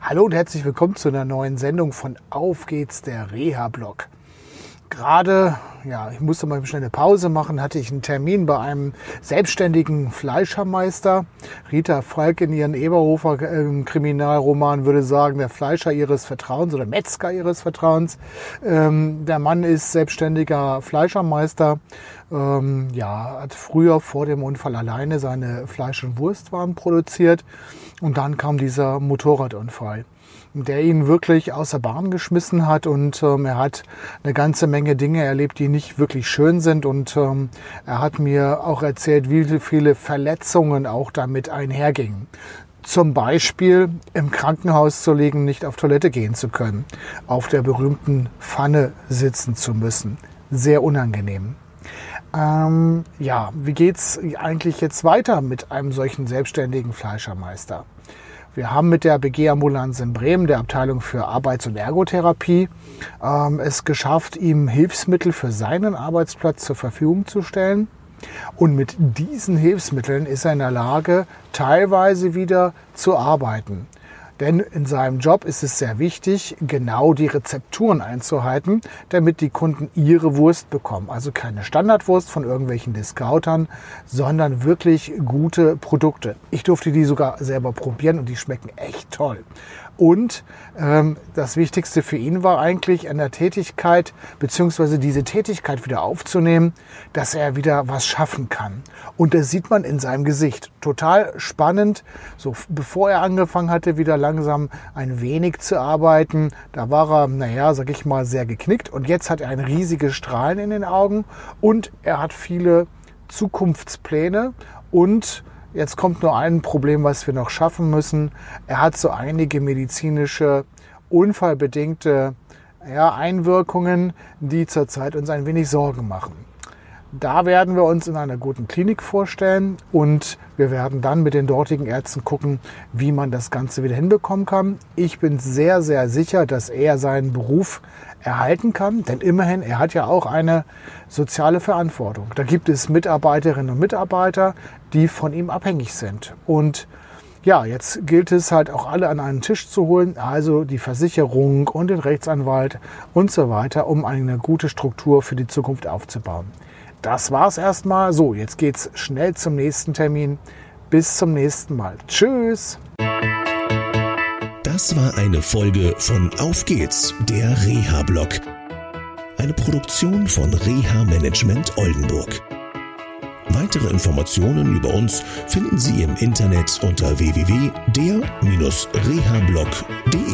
Hallo und herzlich willkommen zu einer neuen Sendung von Auf geht's, der Reha-Blog. Gerade, ja, ich musste mal schnell eine Pause machen, hatte ich einen Termin bei einem selbstständigen Fleischermeister. Rita Falk in ihren Eberhofer äh, Kriminalroman würde sagen, der Fleischer ihres Vertrauens oder Metzger ihres Vertrauens. Ähm, der Mann ist selbstständiger Fleischermeister. Ähm, ja, hat früher vor dem Unfall alleine seine Fleisch- und Wurstwaren produziert und dann kam dieser Motorradunfall, der ihn wirklich außer Bahn geschmissen hat und ähm, er hat eine ganze Menge Dinge erlebt, die nicht wirklich schön sind und ähm, er hat mir auch erzählt, wie viele Verletzungen auch damit einhergingen. Zum Beispiel im Krankenhaus zu liegen, nicht auf Toilette gehen zu können, auf der berühmten Pfanne sitzen zu müssen. Sehr unangenehm. Ähm, ja, wie geht's eigentlich jetzt weiter mit einem solchen selbstständigen Fleischermeister? Wir haben mit der BG Ambulanz in Bremen, der Abteilung für Arbeits- und Ergotherapie, ähm, es geschafft, ihm Hilfsmittel für seinen Arbeitsplatz zur Verfügung zu stellen. Und mit diesen Hilfsmitteln ist er in der Lage, teilweise wieder zu arbeiten. Denn in seinem Job ist es sehr wichtig, genau die Rezepturen einzuhalten, damit die Kunden ihre Wurst bekommen. Also keine Standardwurst von irgendwelchen Discountern, sondern wirklich gute Produkte. Ich durfte die sogar selber probieren und die schmecken echt toll. Und ähm, das Wichtigste für ihn war eigentlich an der Tätigkeit, beziehungsweise diese Tätigkeit wieder aufzunehmen, dass er wieder was schaffen kann. Und das sieht man in seinem Gesicht. Total spannend. So, bevor er angefangen hatte, wieder langsam ein wenig zu arbeiten, da war er, naja, sag ich mal, sehr geknickt. Und jetzt hat er ein riesiges Strahlen in den Augen und er hat viele Zukunftspläne und Jetzt kommt nur ein Problem, was wir noch schaffen müssen. Er hat so einige medizinische, unfallbedingte ja, Einwirkungen, die zurzeit uns ein wenig Sorgen machen. Da werden wir uns in einer guten Klinik vorstellen und wir werden dann mit den dortigen Ärzten gucken, wie man das Ganze wieder hinbekommen kann. Ich bin sehr, sehr sicher, dass er seinen Beruf erhalten kann, denn immerhin, er hat ja auch eine soziale Verantwortung. Da gibt es Mitarbeiterinnen und Mitarbeiter, die von ihm abhängig sind. Und ja, jetzt gilt es halt auch alle an einen Tisch zu holen, also die Versicherung und den Rechtsanwalt und so weiter, um eine gute Struktur für die Zukunft aufzubauen. Das war's erstmal. So, jetzt geht's schnell zum nächsten Termin. Bis zum nächsten Mal. Tschüss. Das war eine Folge von Auf geht's, der Reha-Blog. Eine Produktion von Reha Management Oldenburg. Weitere Informationen über uns finden Sie im Internet unter www.der-rehablog.de.